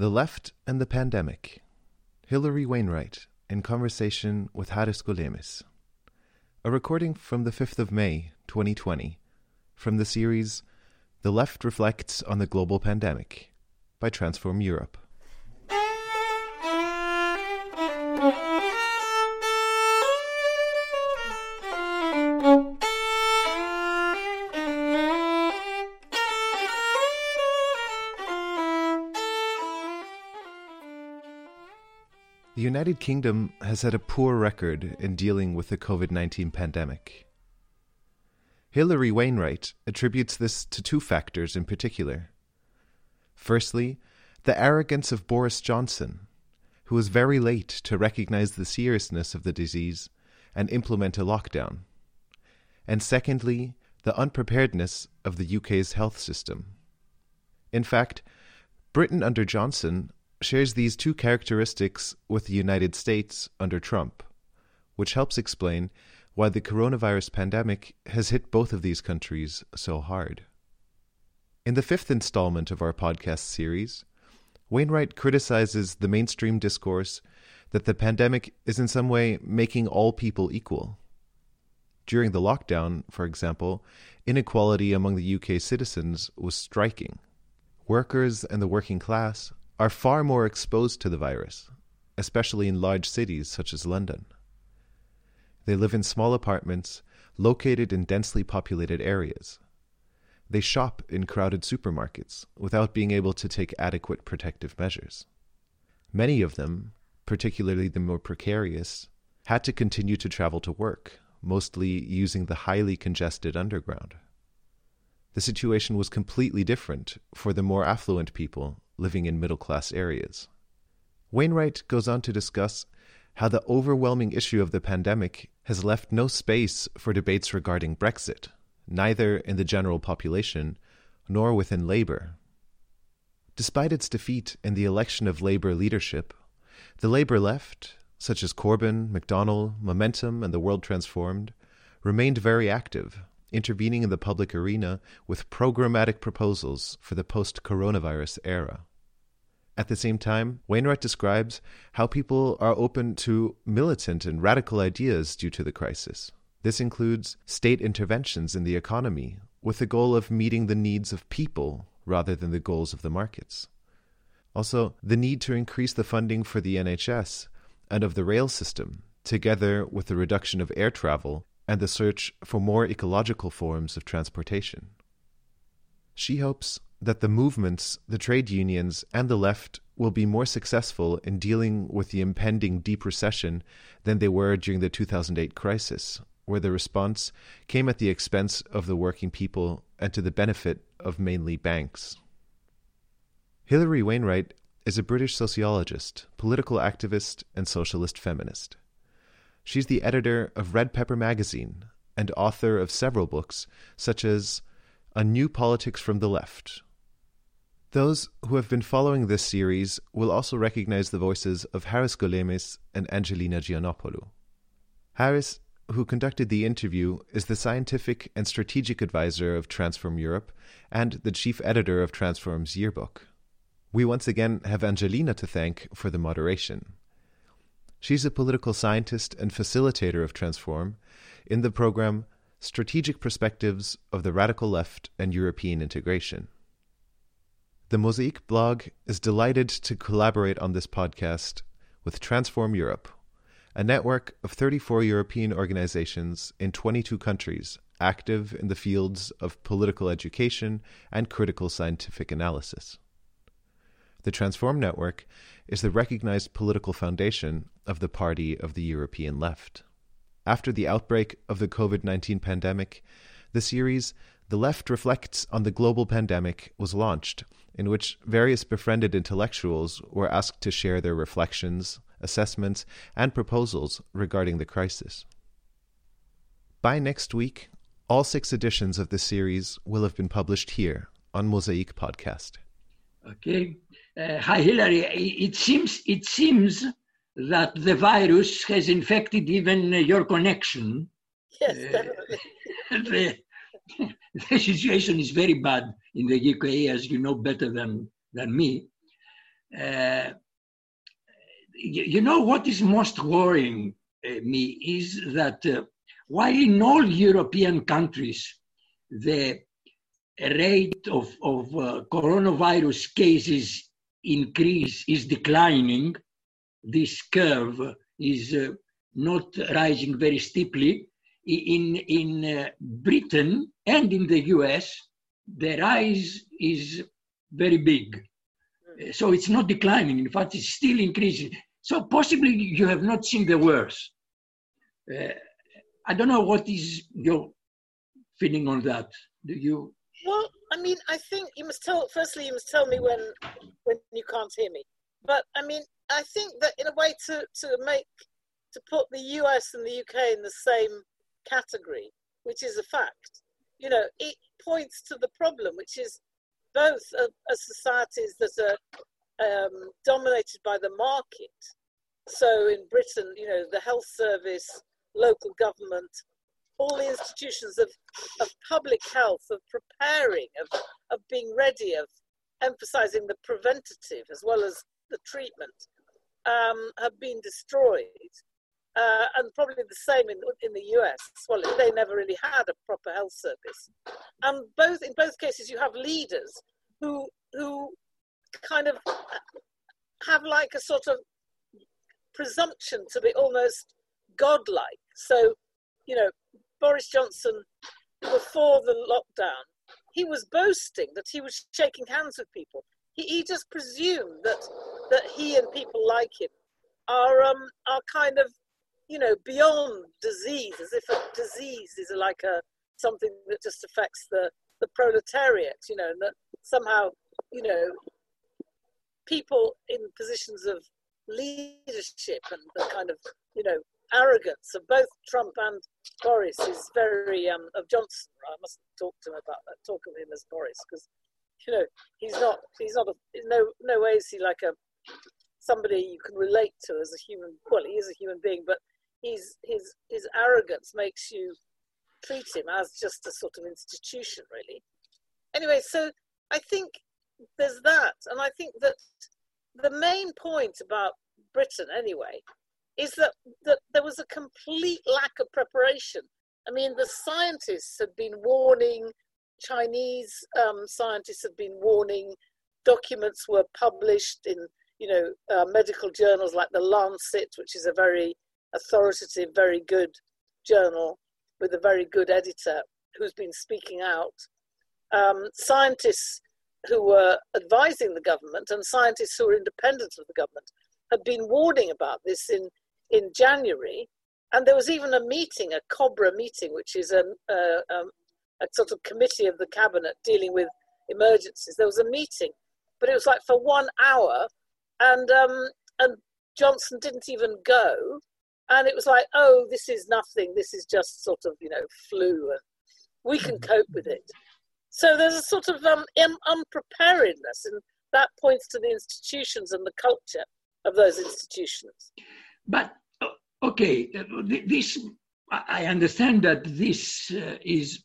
The Left and the Pandemic. Hilary Wainwright in conversation with Haris Golemis. A recording from the 5th of May, 2020, from the series The Left Reflects on the Global Pandemic by Transform Europe. United Kingdom has had a poor record in dealing with the COVID 19 pandemic. Hilary Wainwright attributes this to two factors in particular. Firstly, the arrogance of Boris Johnson, who was very late to recognize the seriousness of the disease and implement a lockdown. And secondly, the unpreparedness of the UK's health system. In fact, Britain under Johnson shares these two characteristics with the United States under Trump, which helps explain why the coronavirus pandemic has hit both of these countries so hard. In the fifth installment of our podcast series, Wainwright criticizes the mainstream discourse that the pandemic is in some way making all people equal. During the lockdown, for example, inequality among the UK citizens was striking. Workers and the working class are far more exposed to the virus, especially in large cities such as London. They live in small apartments located in densely populated areas. They shop in crowded supermarkets without being able to take adequate protective measures. Many of them, particularly the more precarious, had to continue to travel to work, mostly using the highly congested underground. The situation was completely different for the more affluent people living in middle class areas. Wainwright goes on to discuss how the overwhelming issue of the pandemic has left no space for debates regarding Brexit, neither in the general population nor within Labour. Despite its defeat in the election of Labour leadership, the Labour left, such as Corbyn, McDonnell, Momentum, and the World Transformed, remained very active intervening in the public arena with programmatic proposals for the post coronavirus era. At the same time, Wainwright describes how people are open to militant and radical ideas due to the crisis. This includes state interventions in the economy with the goal of meeting the needs of people rather than the goals of the markets. Also, the need to increase the funding for the NHS and of the rail system, together with the reduction of air travel and the search for more ecological forms of transportation. She hopes that the movements, the trade unions, and the left will be more successful in dealing with the impending deep recession than they were during the 2008 crisis, where the response came at the expense of the working people and to the benefit of mainly banks. Hilary Wainwright is a British sociologist, political activist, and socialist feminist. She's the editor of Red Pepper magazine and author of several books, such as A New Politics from the Left. Those who have been following this series will also recognize the voices of Haris Golemis and Angelina Giannopoulou. Haris, who conducted the interview, is the scientific and strategic advisor of Transform Europe and the chief editor of Transform's yearbook. We once again have Angelina to thank for the moderation. She's a political scientist and facilitator of Transform in the program Strategic Perspectives of the Radical Left and European Integration. The Mosaic blog is delighted to collaborate on this podcast with Transform Europe, a network of 34 European organizations in 22 countries active in the fields of political education and critical scientific analysis. The Transform Network is the recognized political foundation of the Party of the European Left. After the outbreak of the COVID 19 pandemic, the series The Left Reflects on the Global Pandemic was launched, in which various befriended intellectuals were asked to share their reflections, assessments, and proposals regarding the crisis. By next week, all six editions of the series will have been published here on Mosaic Podcast. Okay. Uh, hi, Hilary. It seems it seems that the virus has infected even your connection. Yes, uh, definitely. the, the situation is very bad in the UK, as you know better than than me. uh, you, you, know what is most worrying uh, me is that uh, while in all European countries the rate of, of uh, coronavirus cases increase is declining, this curve is uh, not rising very steeply. In, in uh, Britain and in the US, the rise is very big. Uh, so it's not declining. In fact, it's still increasing. So possibly you have not seen the worst. Uh, I don't know what is your feeling on that. Do you? Well, I mean, I think you must tell. Firstly, you must tell me when when you can't hear me. But I mean, I think that in a way to to make to put the US and the UK in the same category, which is a fact. You know, it points to the problem, which is both a, a societies that are um, dominated by the market. So in Britain, you know, the health service, local government, all the institutions of, of public health, of preparing, of, of being ready, of emphasizing the preventative as well as the treatment, um, have been destroyed. Uh, and probably the same in, in the US. Well, they never really had a proper health service. And both in both cases, you have leaders who who kind of have like a sort of presumption to be almost godlike. So, you know, Boris Johnson, before the lockdown, he was boasting that he was shaking hands with people. He, he just presumed that that he and people like him are um, are kind of you know beyond disease, as if a disease is like a something that just affects the the proletariat, you know, and that somehow you know people in positions of leadership and the kind of you know arrogance of both Trump and Boris is very um, of Johnson. I must talk to him about that. Talk of him as Boris because you know he's not he's not a, no no way is he like a somebody you can relate to as a human. Well, he is a human being, but he's his his arrogance makes you treat him as just a sort of institution, really. Anyway, so I think there's that, and I think that the main point about Britain, anyway, is that, that there was a complete lack of preparation. I mean, the scientists had been warning, Chinese um, scientists had been warning, documents were published in, you know, uh, medical journals like the Lancet, which is a very authoritative, very good journal with a very good editor who's been speaking out. Um, scientists who were advising the government and scientists who were independent of the government had been warning about this in in January, and there was even a meeting, a COBRA meeting, which is a, a, um, a sort of committee of the cabinet dealing with emergencies. There was a meeting, but it was like for one hour, and um, and Johnson didn't even go, and it was like, oh, this is nothing. This is just sort of you know flu, and we can mm-hmm. cope with it. So there's a sort of um, unpreparedness, and that points to the institutions and the culture of those institutions. But okay, this I understand that this uh, is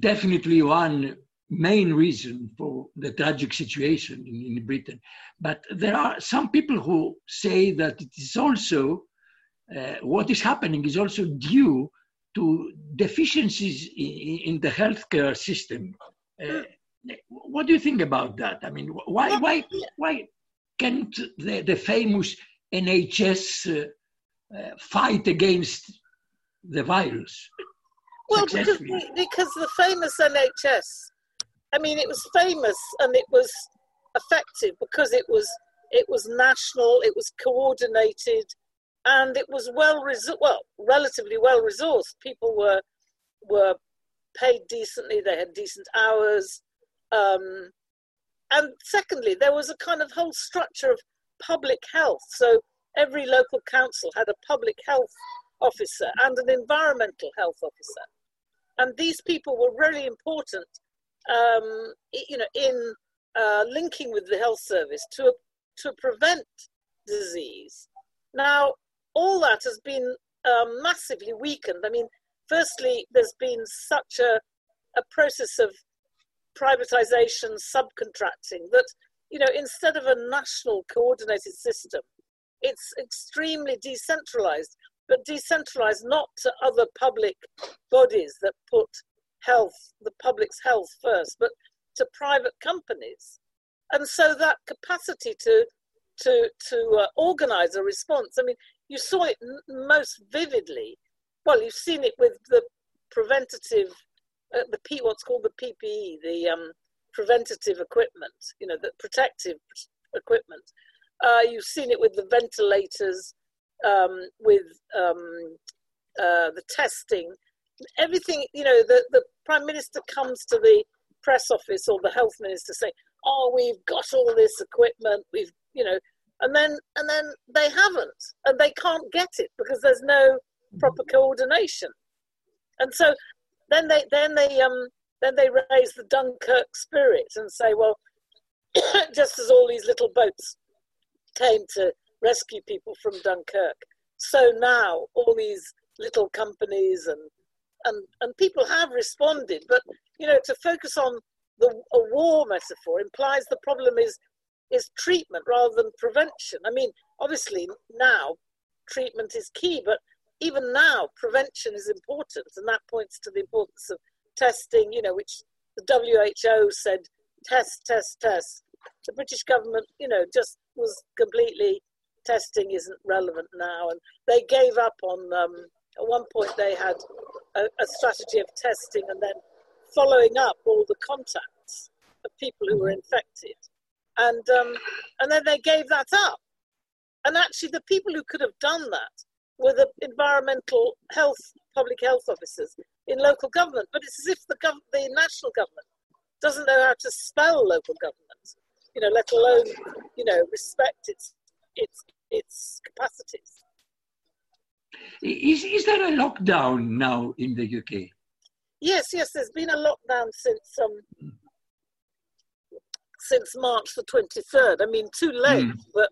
definitely one main reason for the tragic situation in, in, Britain. But there are some people who say that it is also uh, what is happening is also due to deficiencies in, in the healthcare system. Uh, what do you think about that? I mean, why why why can't the, the famous NHS uh, uh, fight against the virus? Well, because, because the famous NHS, I mean, it was famous and it was effective because it was it was national, it was coordinated, and it was well well relatively well resourced. People were were paid decently; they had decent hours, um, and secondly, there was a kind of whole structure of public health. So every local council had a public health officer and an environmental health officer. And these people were really important, um, you know, in uh, linking with the health service to, to prevent disease. Now, all that has been um, massively weakened. I mean, firstly, there's been such a, a process of privatization, subcontracting, that you know, instead of a national coordinated system, it's extremely decentralized, but decentralized not to other public bodies that put health, the public's health first, but to private companies. And so that capacity to to to uh, organize a response. I mean, you saw it n- most vividly. Well, you've seen it with the preventative, uh, the P, what's called the PPE, the um, preventative equipment. You know, the protective equipment. Uh, you've seen it with the ventilators, um, with um, uh, the testing, everything. You know, the the prime minister comes to the press office or the health minister saying, "Oh, we've got all this equipment. We've, you know," and then and then they haven't, and they can't get it because there's no proper coordination. And so then they then they um then they raise the Dunkirk spirit and say, well, just as all these little boats came to rescue people from Dunkirk, so now all these little companies and and and people have responded, but you know to focus on the a war metaphor implies the problem is is treatment rather than prevention. I mean, obviously now treatment is key, but even now prevention is important, and that points to the importance of testing. You know, which the WHO said test, test, test. The British government, you know, just was completely testing isn't relevant now, and they gave up on. Um, at one point, they had a, a strategy of testing and then following up all the contacts of people who were infected, and um, and then they gave that up. And actually, the people who could have done that were the environmental health, public health officers in local government. But it's as if the, gov- the national government doesn't know how to spell local government, you know, let alone, you know, respect its its its capacities. Is, is there a lockdown now in the UK? Yes, yes, there's been a lockdown since um, since March the 23rd. I mean, too late, mm. but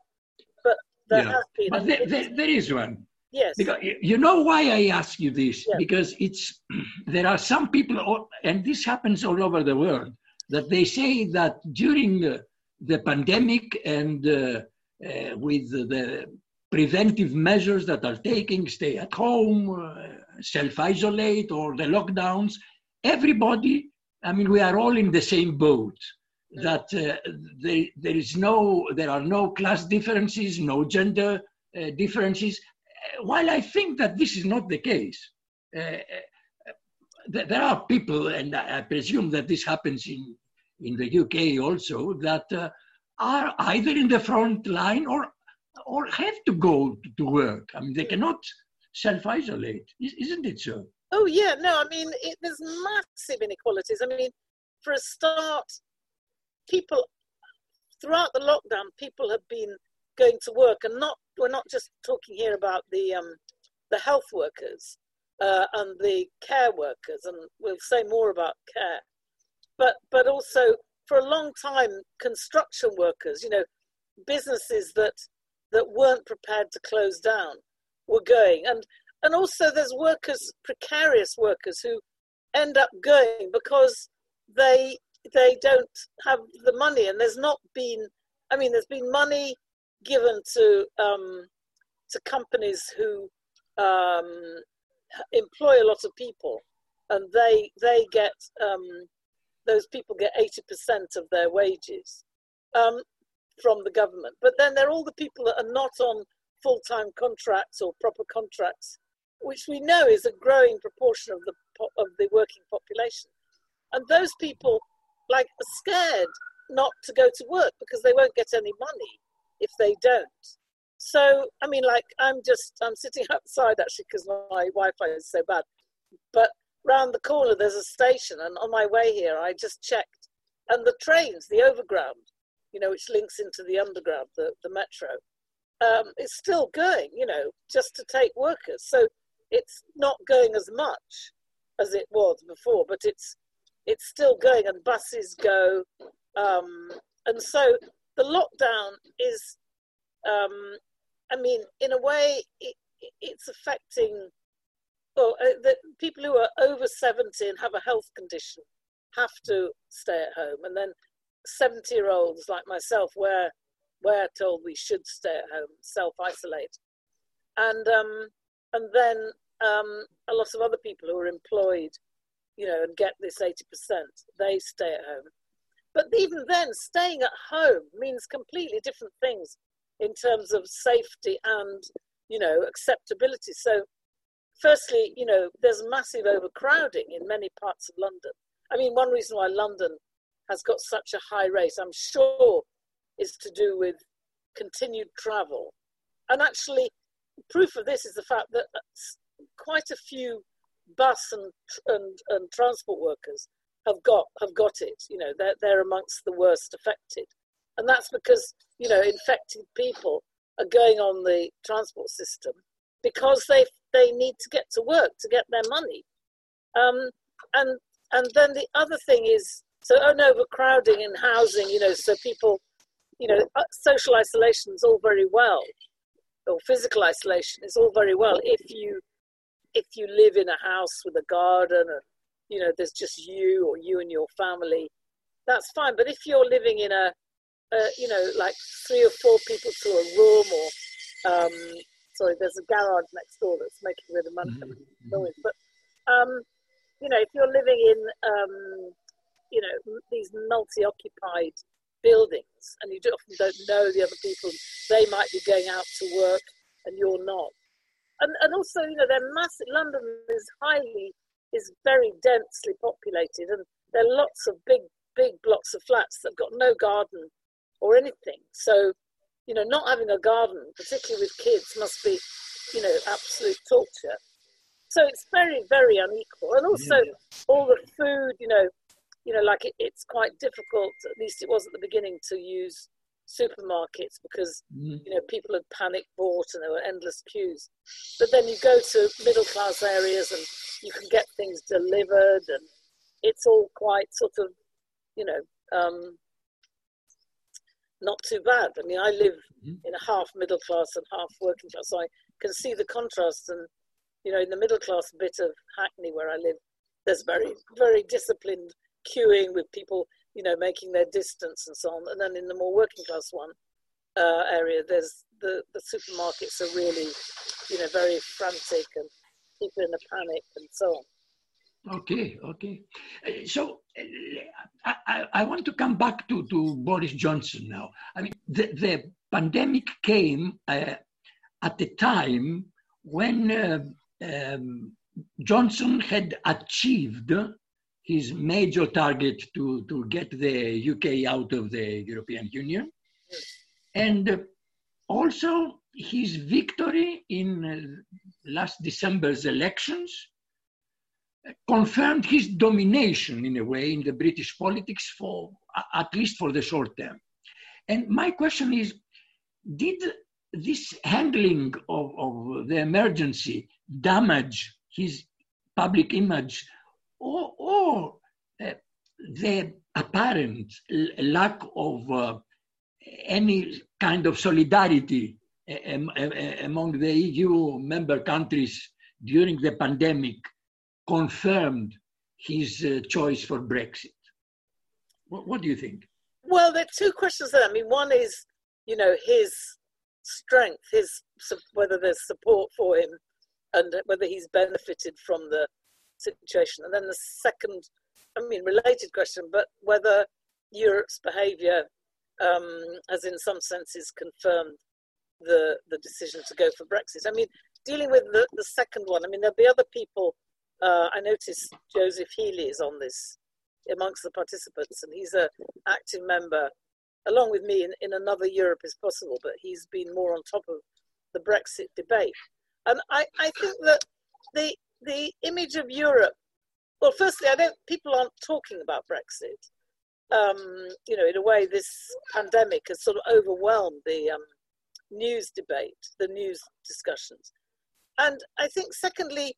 but there yeah. has been. But there, there, there is one. Yes. Because you know why I ask you this? Yeah. Because it's there are some people, and this happens all over the world, that they say that during uh, the pandemic and uh, uh, with the preventive measures that are taking, stay at home, uh, self-isolate, or the lockdowns, everybody. I mean, we are all in the same boat. That uh, there, there is no, there are no class differences, no gender uh, differences while I think that this is not the case, uh, uh there are people, and I presume that this happens in, in the UK also, that uh, are either in the front line or, or have to go to work. I mean, they cannot self isolate, isn't it so? Oh, yeah, no, I mean, it, there's massive inequalities. I mean, for a start, people throughout the lockdown, people have been going to work and not we're not just talking here about the um, the health workers uh, and the care workers, and we'll say more about care, but but also for a long time construction workers, you know, businesses that that weren't prepared to close down were going, and and also there's workers, precarious workers who end up going because they they don't have the money, and there's not been. I mean, there's been money given to um, to companies who um, employ a lot of people, and they they get um, those people get eighty percent of their wages um, from the government. But then there are all the people that are not on full time contracts or proper contracts, which we know is a growing proportion of the of the working population, and those people like scared not to go to work because they won't get any money if they don't. So, I mean, like, I'm just, I'm sitting outside actually because my Wi Fi is so bad. But round the corner, there's a station, and on my way here, I just checked. And the trains, the overground, you know, which links into the underground, the, the metro, um, is still going, you know, just to take workers. So it's not going as much as it was before, but it's it's still going, and buses go. Um, and so the lockdown is, um, I mean, in a way, it, it's affecting. Well, uh, the people who are over 70 and have a health condition have to stay at home, and then 70 year olds like myself, we're, we're told we should stay at home, self isolate. And, um, and then um, a lot of other people who are employed, you know, and get this 80%, they stay at home. But even then, staying at home means completely different things in terms of safety and, you know, acceptability. So, firstly, you know, there's massive overcrowding in many parts of London. I mean, one reason why London has got such a high rate, I'm sure, is to do with continued travel. And actually, proof of this is the fact that uh, quite a few bus and, and, and transport workers have got have got it. You know, they're they're amongst the worst affected, and that's because you know infected people are going on the transport system because they they need to get to work to get their money. Um, and and then the other thing is so an overcrowding in housing. You know, so people, you know, uh, social isolation is all very well, or physical isolation is all very well if you if you live in a house with a garden and you know there's just you or you and your family that's fine but if you're living in a, a you know like three or four people to a room or um, sorry there's a garage next door that's making a bit of money mm-hmm. noise but um, you know if you're living in um, you know these multi-occupied buildings and you often don't know the other people they might be going out to work and you're not and, and also you know they're massive london is highly is very densely populated, and there are lots of big, big blocks of flats that have got no garden or anything. So, you know, not having a garden, particularly with kids, must be, you know, absolute torture. So it's very, very unequal, and also yeah. all the food, you know, you know, like it, it's quite difficult. At least it was at the beginning to use supermarkets because mm. you know people had panic bought and there were endless queues. But then you go to middle class areas and you can get things delivered, and it's all quite sort of, you know, um, not too bad. I mean, I live mm-hmm. in a half middle class and half working class, so I can see the contrast. And you know, in the middle class bit of Hackney where I live, there's very, very disciplined queuing with people, you know, making their distance and so on. And then in the more working class one uh, area, there's the the supermarkets are really, you know, very frantic and people in a panic and so on. Okay, okay. Uh, so uh, I, I want to come back to, to Boris Johnson now. I mean, the, the pandemic came uh, at a time when uh, um, Johnson had achieved his major target to, to get the UK out of the European Union. And also his victory in last December's elections confirmed his domination in a way in the British politics for at least for the short term. And my question is, did this handling of, of the emergency damage his public image or, or uh, the apparent lack of uh, any kind of solidarity among the EU member countries during the pandemic confirmed his uh, choice for Brexit. What, what, do you think? Well, there are two questions there. I mean, one is, you know, his strength, his whether there's support for him, and whether he's benefited from the situation. And then the second, I mean, related question, but whether Europe's behaviour um, has, in some senses, confirmed the the decision to go for Brexit. I mean, dealing with the, the second one, I mean, there'll be other people. Uh, I noticed Joseph Healy is on this amongst the participants, and he's a active member, along with me, in, in another Europe is possible, but he's been more on top of the Brexit debate. And I, I think that the the image of Europe, well, firstly, I don't people aren't talking about Brexit. Um, you know, in a way, this pandemic has sort of overwhelmed the um, news debate, the news discussions. And I think, secondly,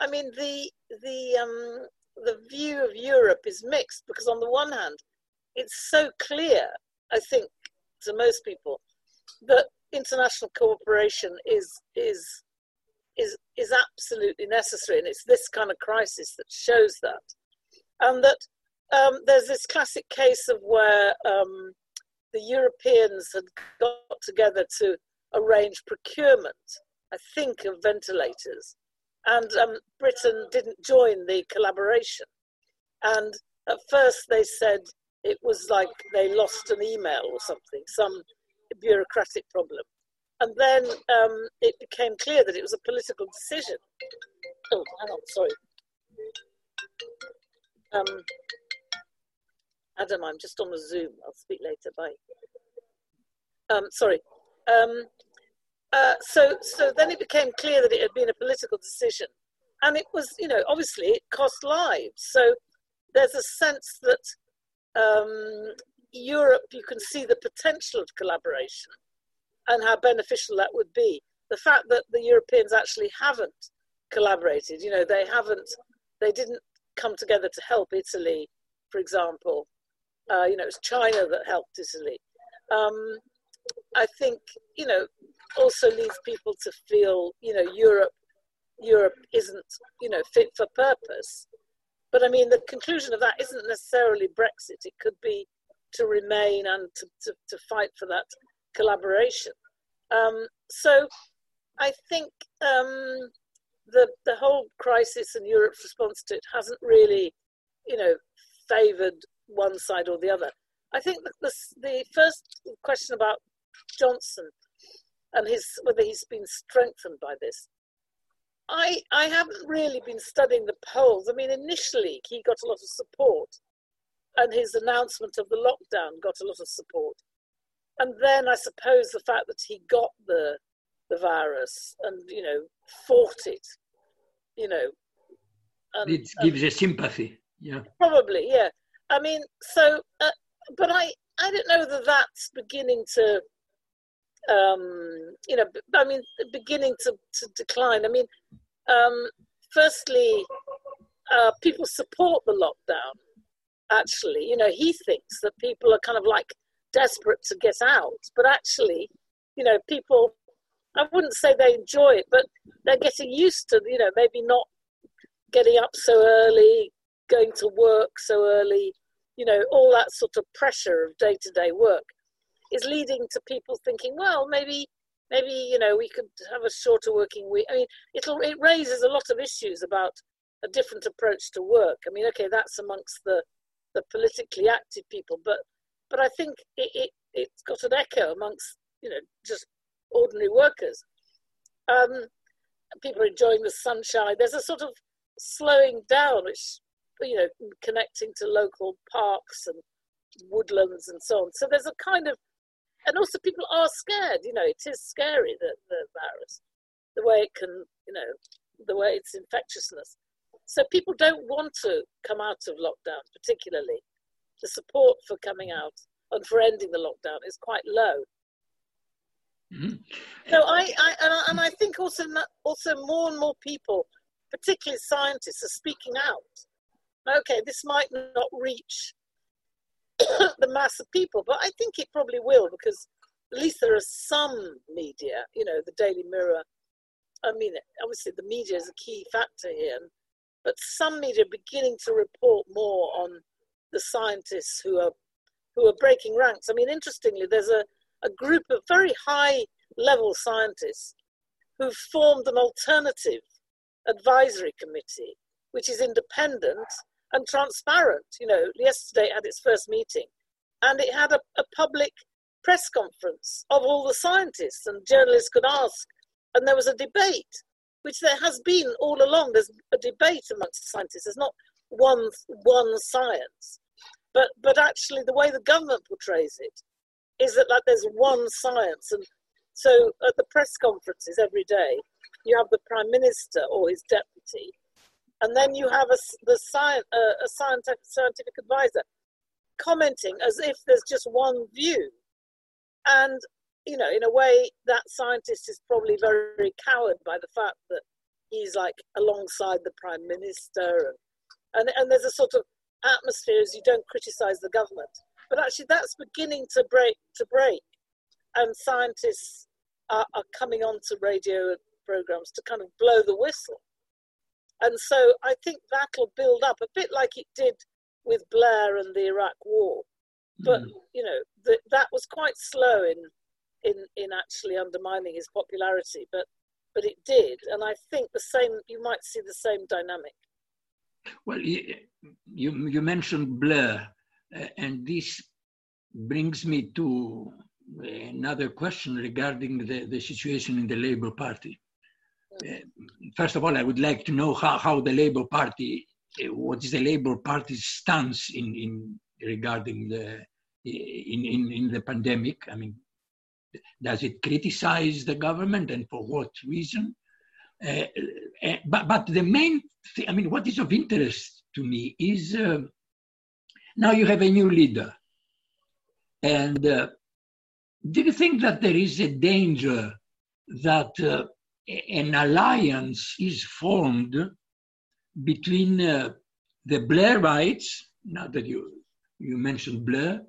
I mean, the, the, um, the view of Europe is mixed because, on the one hand, it's so clear, I think, to most people, that international cooperation is, is, is, is absolutely necessary. And it's this kind of crisis that shows that. And that um, there's this classic case of where um, the Europeans had got together to arrange procurement, I think, of ventilators. And um, Britain didn't join the collaboration. And at first they said it was like they lost an email or something, some bureaucratic problem. And then um, it became clear that it was a political decision. Oh, hang on, sorry. Um, Adam, I'm just on the Zoom. I'll speak later. Bye. Um, sorry. Um, uh, so, so then it became clear that it had been a political decision, and it was, you know, obviously it cost lives. So there's a sense that um, Europe, you can see the potential of collaboration and how beneficial that would be. The fact that the Europeans actually haven't collaborated, you know, they haven't, they didn't come together to help Italy, for example. Uh, you know, it's China that helped Italy. Um, I think, you know, also leads people to feel, you know, Europe, Europe isn't, you know, fit for purpose. But I mean, the conclusion of that isn't necessarily Brexit. It could be to remain and to, to, to fight for that collaboration. Um, so I think um, the, the whole crisis and Europe's response to it hasn't really, you know, favoured one side or the other. I think the, the, first question about Johnson and his whether he's been strengthened by this. I I haven't really been studying the polls. I mean, initially he got a lot of support, and his announcement of the lockdown got a lot of support, and then I suppose the fact that he got the the virus and you know fought it, you know, and, it gives a sympathy. Yeah, probably. Yeah, I mean, so uh, but I I don't know that that's beginning to um, you know, I mean, beginning to, to decline. I mean, um, firstly, uh, people support the lockdown. Actually, you know, he thinks that people are kind of like desperate to get out, but actually, you know, people. I wouldn't say they enjoy it, but they're getting used to, you know, maybe not getting up so early, going to work so early, you know, all that sort of pressure of day to day work is leading to people thinking, well, maybe maybe you know we could have a shorter working week. I mean, it'll it raises a lot of issues about a different approach to work. I mean, okay, that's amongst the the politically active people, but but I think it, it it's got an echo amongst you know just ordinary workers. Um, people are enjoying the sunshine. There's a sort of slowing down, which you know, connecting to local parks and woodlands and so on. So there's a kind of and also people are scared. You know, it is scary the the virus, the way it can, you know, the way its infectiousness. So people don't want to come out of lockdown, particularly. The support for coming out and for ending the lockdown is quite low. Mm-hmm. So I, I and I think also also more and more people, particularly scientists, are speaking out. Okay, this might not reach the mass of people, but I think it probably will because at least there are some media, you know, the Daily Mirror. I mean, obviously the media is a key factor here, but some media are beginning to report more on the scientists who are who are breaking ranks. I mean, interestingly, there's a, a group of very high level scientists who've formed an alternative advisory committee, which is independent and transparent. You know, yesterday had its first meeting, and it had a, a public press conference of all the scientists, and journalists could ask, and there was a debate, which there has been all along. There's a debate amongst scientists. There's not one one science, but but actually the way the government portrays it is that like there's one science, and so at the press conferences every day, you have the prime minister or his deputy and then you have a, the science, uh, a scientific, scientific advisor commenting as if there's just one view. And, you know, in a way, that scientist is probably very, very cowed by the fact that he's like alongside the prime minister. And, and, and there's a sort of atmosphere as you don't criticize the government. But actually, that's beginning to break. To break, and scientists are, are coming onto radio programs to kind of blow the whistle and so I think that'll build up a bit like it did with Blair and the Iraq War. But mm. you know the, that was quite slow in in in actually undermining his popularity. But but it did, and I think the same. You might see the same dynamic. Well, you you mentioned Blair, uh, and this brings me to another question regarding the, the situation in the Labour Party. Uh, first of all, I would like to know how, how the Labour Party, uh, what is the Labour Party's stance in, in regarding the in, in, in the pandemic? I mean, does it criticize the government and for what reason? Uh, uh, but, but the main thing, I mean, what is of interest to me is uh, now you have a new leader. And uh, do you think that there is a danger that uh, an alliance is formed between uh, the Blairites, now that you, you mentioned Blair,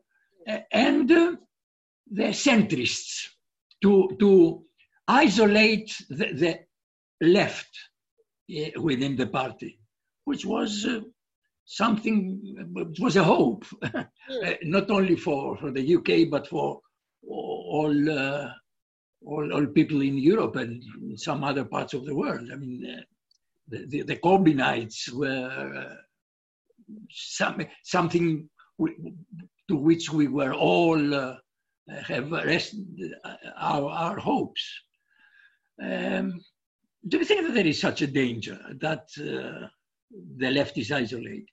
and uh, the centrists to, to isolate the, the left uh, within the party, which was uh, something, it was a hope, uh, not only for, for the UK, but for all, uh, all, all people in Europe and some other parts of the world. I mean, uh, the, the, the Corbynites were uh, some, something to which we were all uh, have rested our, our hopes. Um, do you think that there is such a danger that uh, the left is isolated?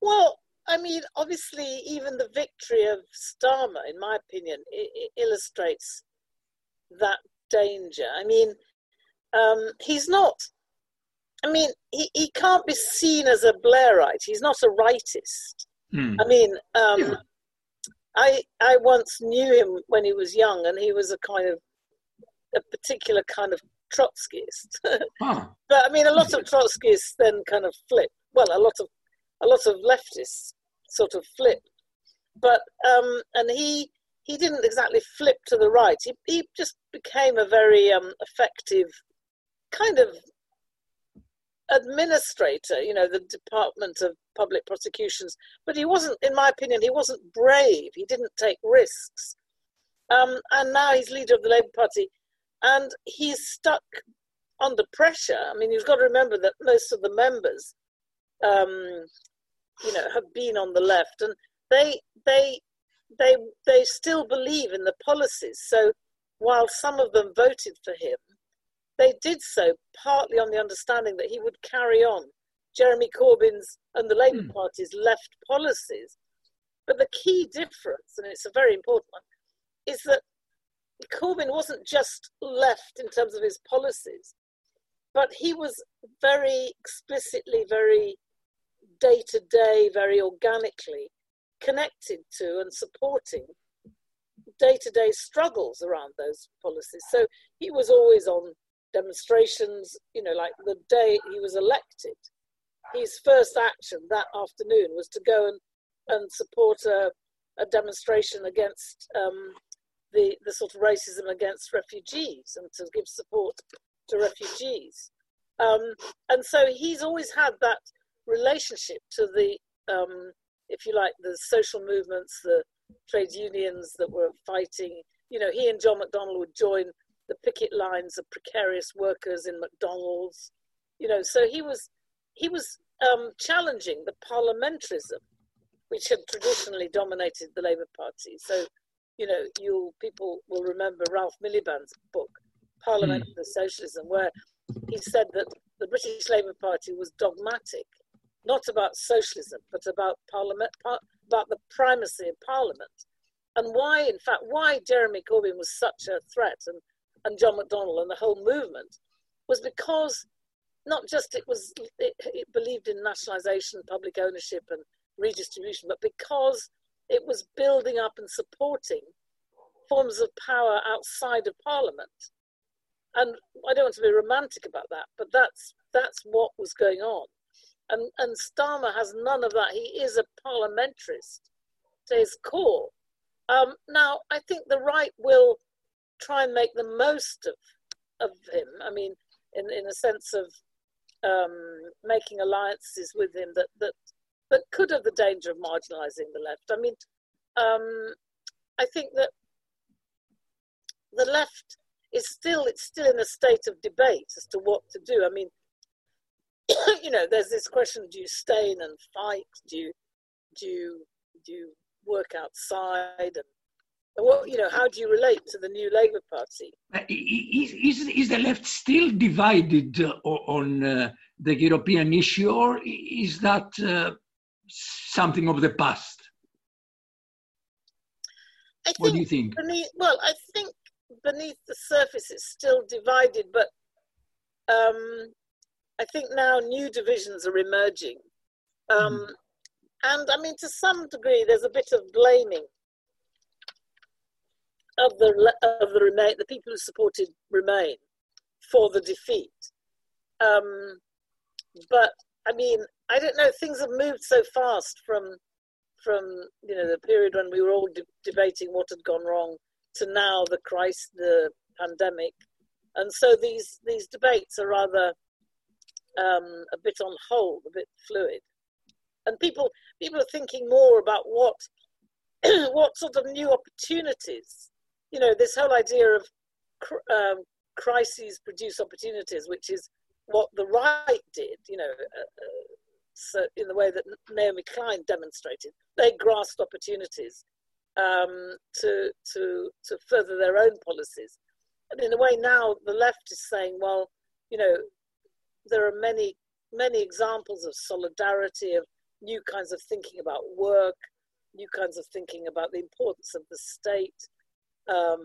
Well, I mean, obviously, even the victory of Starmer, in my opinion, illustrates that danger. I mean, um, he's not. I mean, he, he can't be seen as a Blairite. He's not a rightist. Mm. I mean, um, yeah. I I once knew him when he was young, and he was a kind of a particular kind of Trotskyist. huh. But I mean, a lot of Trotskyists then kind of flip. Well, a lot of a lot of leftists sort of flip. But um, and he he didn't exactly flip to the right. He he just became a very um, effective kind of administrator. You know, the Department of Public Prosecutions. But he wasn't, in my opinion, he wasn't brave. He didn't take risks. Um, and now he's leader of the Labour Party, and he's stuck under pressure. I mean, you've got to remember that most of the members um, you know, have been on the left, and they they they they still believe in the policies. So while some of them voted for him, they did so partly on the understanding that he would carry on Jeremy Corbyn's and the Labour mm. Party's left policies. But the key difference, and it's a very important one, is that Corbyn wasn't just left in terms of his policies, but he was very explicitly very day to day, very organically connected to and supporting day to day struggles around those policies. So he was always on demonstrations, you know, like the day he was elected. His first action that afternoon was to go and, and support a, a demonstration against um, the, the sort of racism against refugees and to give support to refugees. Um, and so he's always had that relationship to the, um, if you like, the social movements, the trade unions that were fighting. You know, he and John McDonnell would join the picket lines of precarious workers in McDonald's. You know, so he was he was um, challenging the parliamentarism, which had traditionally dominated the Labour Party. So, you know, you people will remember Ralph Miliband's book, Parliament mm. Socialism, where he said that the British Labour Party was dogmatic not about socialism, but about parliament, par, about the primacy of parliament, and why, in fact, why Jeremy Corbyn was such a threat, and and John McDonnell and the whole movement, was because not just it was it, it believed in nationalisation, public ownership, and redistribution, but because it was building up and supporting forms of power outside of parliament. And I don't want to be romantic about that, but that's that's what was going on. And, and Starmer has none of that. He is a parliamentarist to his core. Um, now, I think the right will try and make the most of, of him. I mean, in, in a sense of um, making alliances with him that, that, but could have the danger of marginalising the left. I mean, um, I think that the left is still it's still in a state of debate as to what to do. I mean, you know, there's this question: Do you stay in and fight? Do you do you do you work outside? And what you know, how do you relate to the new Labour Party? Uh, is, is, is the left still divided uh, on uh, the European issue, or is that uh, something of the past? I what do you think? Beneath, well, I think beneath the surface it's still divided, but um, I think now new divisions are emerging. Um, mm. And I mean, to some degree, there's a bit of blaming of the of the remain the people who supported Remain for the defeat. Um, but I mean, I don't know. Things have moved so fast from from you know the period when we were all de- debating what had gone wrong to now the crisis, the pandemic, and so these these debates are rather um, a bit on hold, a bit fluid, and people people are thinking more about what what sort of new opportunities you know, this whole idea of um, crises produce opportunities, which is what the right did, you know, uh, uh, so in the way that Naomi Klein demonstrated, they grasped opportunities um, to, to, to further their own policies. And in a way, now the left is saying, well, you know, there are many, many examples of solidarity, of new kinds of thinking about work, new kinds of thinking about the importance of the state, um,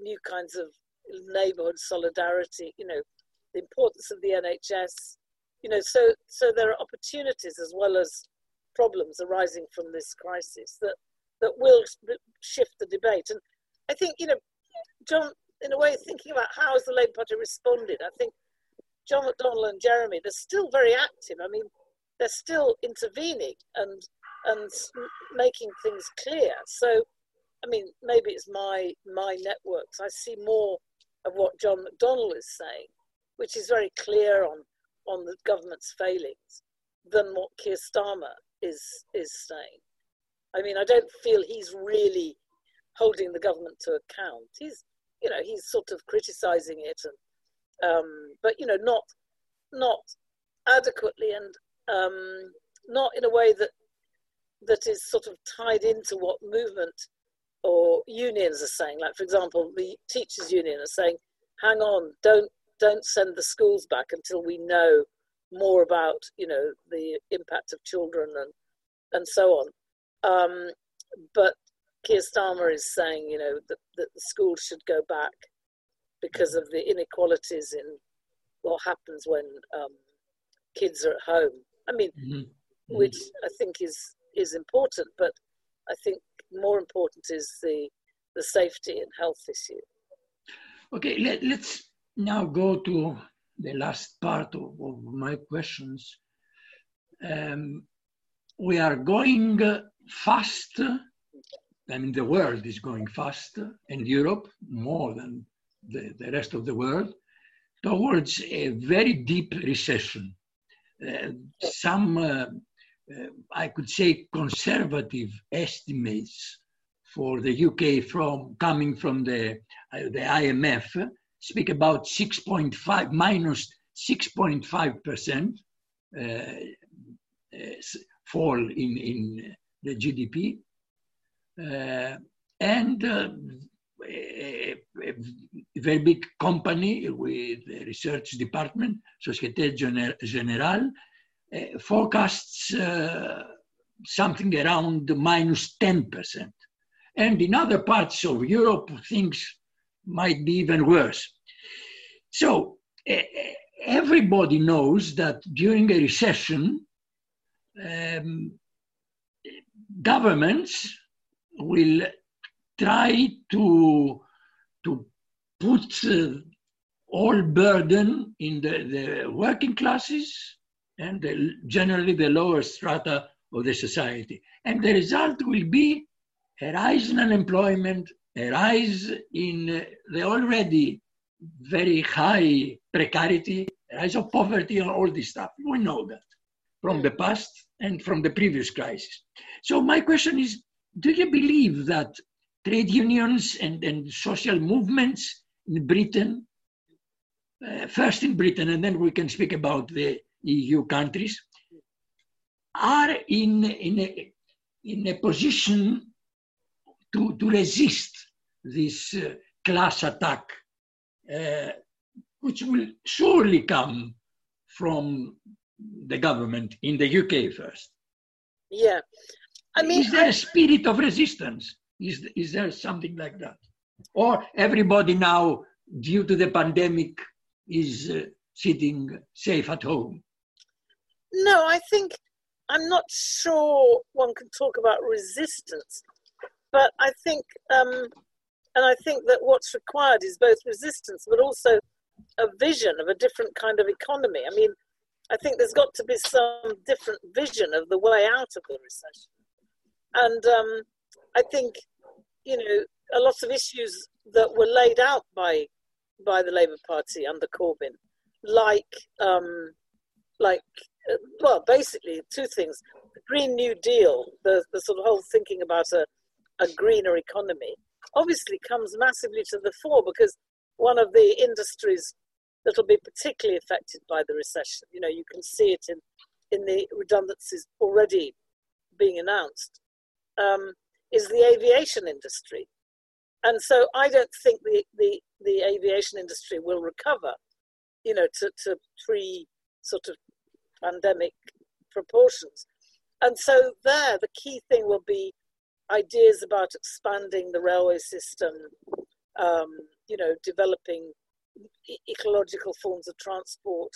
new kinds of neighborhood solidarity, you know, the importance of the NHS, you know, so, so there are opportunities as well as problems arising from this crisis that, that will shift the debate. And I think, you know, John, in a way, thinking about how has the Labour Party responded, I think John McDonnell and Jeremy, they're still very active. I mean, they're still intervening and and making things clear. So I mean, maybe it's my my networks. I see more of what John McDonnell is saying, which is very clear on on the government's failings, than what Keir Starmer is is saying. I mean, I don't feel he's really holding the government to account. He's, you know, he's sort of criticizing it, and um, but you know, not not adequately and um, not in a way that that is sort of tied into what movement or unions are saying, like for example, the teachers' union are saying, "Hang on, don't don't send the schools back until we know more about you know the impact of children and and so on." Um, but Keir Starmer is saying, you know, that, that the schools should go back because of the inequalities in what happens when um, kids are at home. I mean, mm-hmm. mm-hmm. which I think is is important, but I think more important is the, the safety and health issue. Okay, let, us now go to the last part of, of my questions. Um, we are going fast. I mean, the world is going fast, and Europe more than the, the rest of the world, towards a very deep recession. Uh, some uh, uh, I could say, conservative estimates for the UK from coming from the, uh, the IMF speak about 6.5 minus 6.5 uh, uh, fall in, in the GDP. Uh, and a, very big company with research department, Societe Generale, uh, forecasts uh, something around minus 10%. And in other parts of Europe, things might be even worse. So everybody knows that during a recession, um, governments will try to, to put uh, all burden in the, the working classes and the, generally the lower strata of the society. And the result will be a rise in unemployment, a rise in the already very high precarity, rise of poverty, and all this stuff. We know that. from the past and from the previous crisis. So my question is, do you believe that trade unions and, and social movements in Britain, uh, first in Britain, and then we can speak about the EU countries, are in, in, a, in a position to, to resist this uh, class attack, uh, which will surely come from the government in the UK first. Yeah. I mean, is there a spirit of resistance? Is, is there something like that? Or everybody now, due to the pandemic, is uh, sitting safe at home? No, I think I'm not sure one can talk about resistance, but I think, um, and I think that what's required is both resistance, but also a vision of a different kind of economy. I mean, I think there's got to be some different vision of the way out of the recession. And um, I think, you know, a lot of issues that were laid out by by the Labour Party under Corbyn, like um, like uh, well, basically two things: the Green New Deal, the the sort of whole thinking about a a greener economy, obviously comes massively to the fore because one of the industries that'll be particularly affected by the recession. You know, you can see it in, in the redundancies already being announced, um, is the aviation industry. And so I don't think the, the, the aviation industry will recover, you know, to, to pre sort of pandemic proportions. And so there, the key thing will be ideas about expanding the railway system, um, you know, developing ecological forms of transport.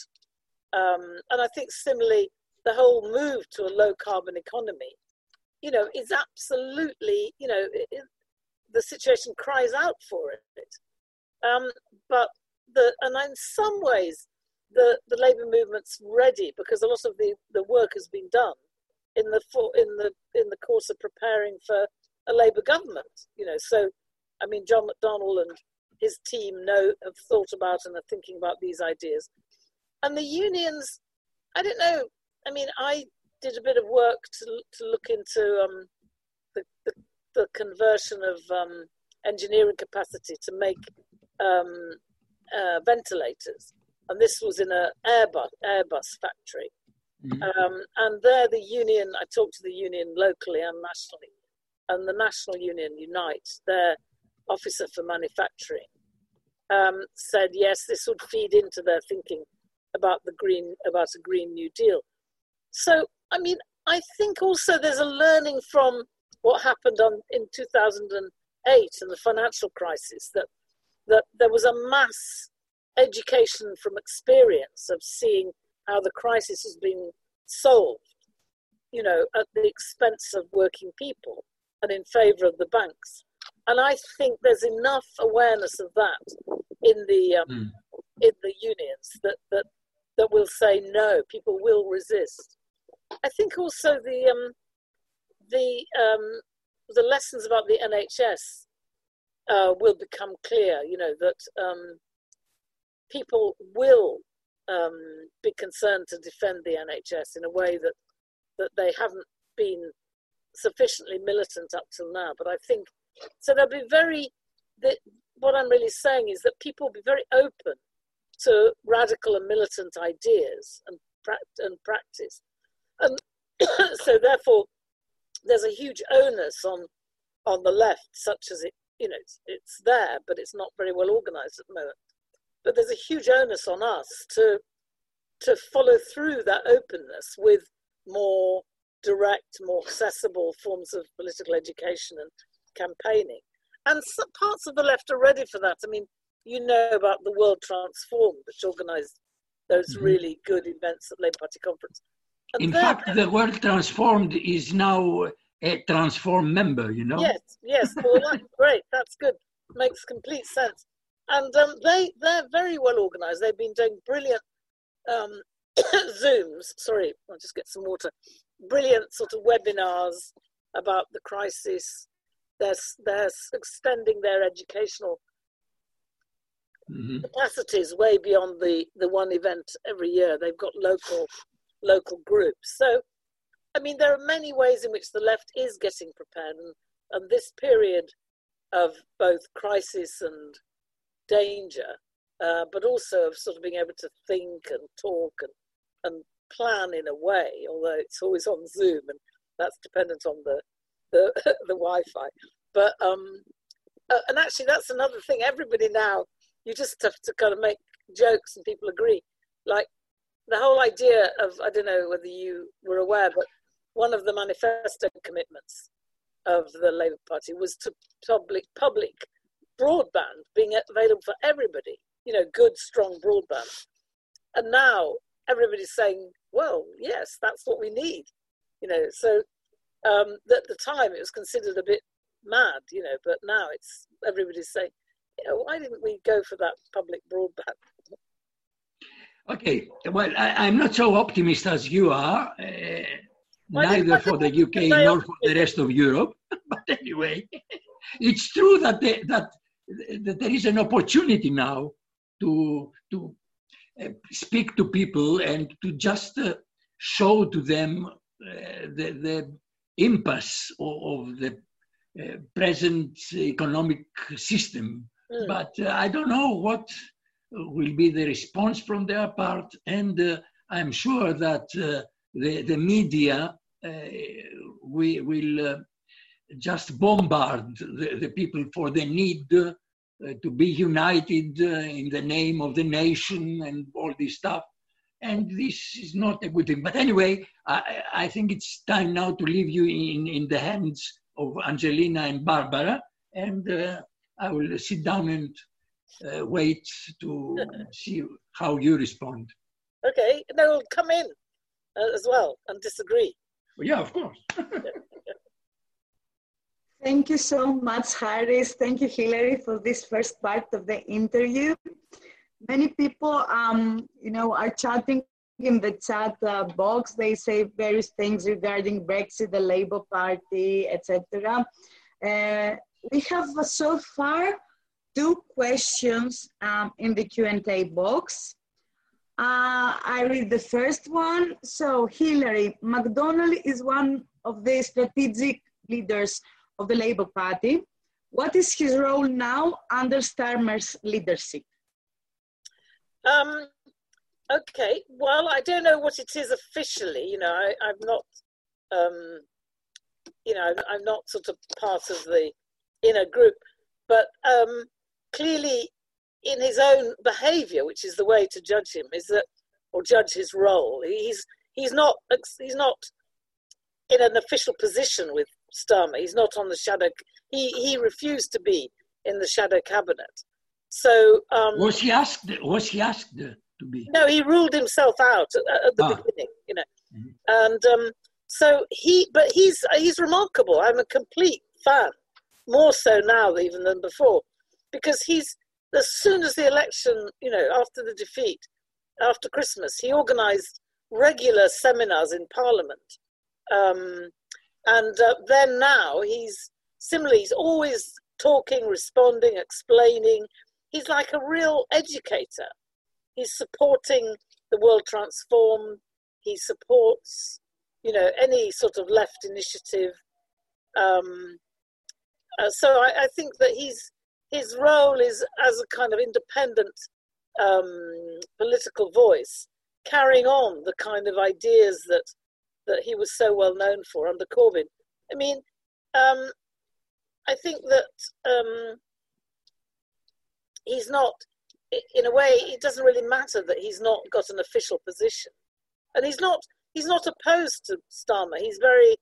Um, and I think similarly, the whole move to a low carbon economy, you know, is absolutely, you know, it, the situation cries out for it. Um, but the, and in some ways, the, the labour movement's ready because a lot of the, the work has been done in the in the in the course of preparing for a Labour government. You know, so I mean, John McDonnell and his team know have thought about and are thinking about these ideas. And the unions, I don't know. I mean, I did a bit of work to to look into um, the, the, the conversion of um, engineering capacity to make um, uh, ventilators, and this was in a Airbus Airbus factory. Mm-hmm. Um, and there, the union. I talked to the union locally and nationally, and the national union Unite. Their officer for manufacturing, um, said yes, this would feed into their thinking about the green about a green new deal. So I mean, I think also there's a learning from what happened on in 2008 and the financial crisis that that there was a mass education from experience of seeing how the crisis has been solved, you know, at the expense of working people and in favor of the banks and I think there's enough awareness of that in the um, mm. in the unions that that that will say no. People will resist. I think also the um, the um, the lessons about the NHS uh, will become clear. You know that um, people will um, be concerned to defend the NHS in a way that that they haven't been sufficiently militant up till now. But I think so they'll be very, what I'm really saying is that people will be very open to radical and militant ideas and, and practice. And so therefore, there's a huge onus on, on the left, such as it, you know, it's, it's there, but it's not very well organized at the moment. But there's a huge onus on us to, to follow through that openness with more direct, more accessible forms of political education and campaigning. And some parts of the left are ready for that. I mean, you know about the World Transformed, which organised those mm-hmm. really good events at Labour Party conference. And In fact, the World Transformed is now a Transform member, you know? Yes, yes. Well, that's great. That's good. Makes complete sense. And um, they, they're very well organised. They've been doing brilliant um, Zooms. Sorry, I'll just get some water. Brilliant sort of webinars about the crisis, they're, they're extending their educational mm-hmm. capacities way beyond the, the one event every year. They've got local local groups. So, I mean, there are many ways in which the left is getting prepared, and, and this period of both crisis and danger, uh, but also of sort of being able to think and talk and, and plan in a way, although it's always on Zoom and that's dependent on the the, the Wi-Fi. But um, uh, and actually, that's another thing. Everybody now, you just have to kind of make jokes and people agree. Like the whole idea of I don't know whether you were aware, but one of the manifesto commitments of the Labour Party was to public public broadband being available for everybody. You know, good strong broadband. And now everybody's saying, well, yes, that's what we need. You know, so um, at the time it was considered a bit mad, you know, but now it's everybody's saying, you know, why didn't we go for that public broadband? Okay, well, I, am not so optimistic as you are, uh, neither for the UK nor for the rest of Europe. but anyway, it's true that, they, that, that there is an opportunity now to, to uh, speak to people and to just uh, show to them uh, the, the impasse of, of the uh, present economic system. Mm. But uh, I don't know what will be the response from their part, and uh, I'm sure that the, the media we will just bombard the, the, people for the need uh, to be united uh, in the name of the nation and all this stuff. And this is not a good thing. But anyway, I, I think it's time now to leave you in, in the hands of Angelina and Barbara, and uh, I will sit down and uh, wait to see how you respond. Okay, and they will come in uh, as well and disagree. Yeah, of course. Thank you so much, Haris. Thank you, Hilary, for this first part of the interview. Many people, um, you know, are chatting in the chat uh, box. They say various things regarding Brexit, the Labour Party, etc. Uh, we have uh, so far two questions um, in the Q&A box. Uh, I read the first one. So, Hilary, McDonnell is one of the strategic leaders of the Labour Party. What is his role now under Starmer's leadership? Um, okay, well, I don't know what it is officially. You know, I, am not, um, you know, I'm not sort of part of the inner group, but um, clearly, in his own behaviour, which is the way to judge him, is that or judge his role. He's he's not he's not in an official position with Starmer. He's not on the shadow. He he refused to be in the shadow cabinet. So um, was he asked? Was he asked to be? No, he ruled himself out at, at the ah. beginning. You know, mm-hmm. and um, so he. But he's he's remarkable. I'm a complete fan, more so now even than before, because he's as soon as the election, you know, after the defeat, after Christmas, he organised regular seminars in Parliament. Um, and uh, then now he's similarly, he's always talking, responding, explaining. He's like a real educator. He's supporting the world transform. He supports, you know, any sort of left initiative. Um, uh, so I, I, think that he's his role is as a kind of independent um, political voice, carrying on the kind of ideas that that he was so well known for under Corbyn. I mean, um, I think that um, he's not, in a way, it doesn't really matter that he's not got an official position, and he's not he's not opposed to Starmer. He's very,